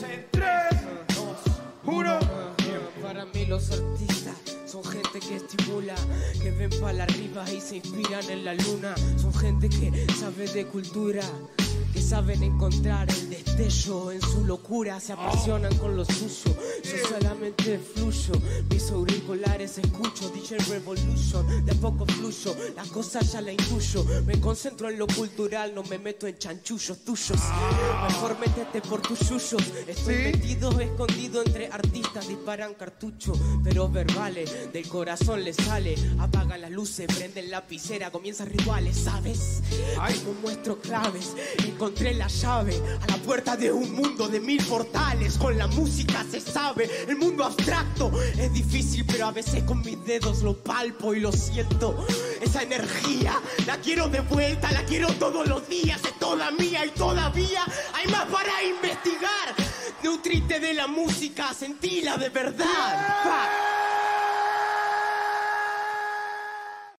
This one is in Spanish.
Tres, dos, uno. Para mí los artistas son gente que estimula, que ven para arriba y se inspiran en la luna. Son gente que sabe de cultura, que saben encontrar el destello en su locura. Se apasionan con lo suyo, yo solamente fluyo. Mis auriculares escucho, DJ Revolution, de a poco fluyo. La cosa ya la intuyo, me concentro en lo cultural, no me meto en chanchullos tuyos. Mejor métete por tus yuyos. Estoy metido, escondido entre artistas, disparan cartucho, pero verbales, del corazón les sale. Apagan las luces, prenden lapicera, comienzan rituales, ¿sabes? Como muestro claves, encontré la llave a la puerta de un mundo de mil portales. Con la música se sabe, el mundo abstracto es difícil, pero a veces con mis dedos lo palpo y lo siento. Esa energía la quiero de vuelta, la quiero todos los días, es toda mía y todavía hay más para investigar. Nutrite de la música, sentila de verdad.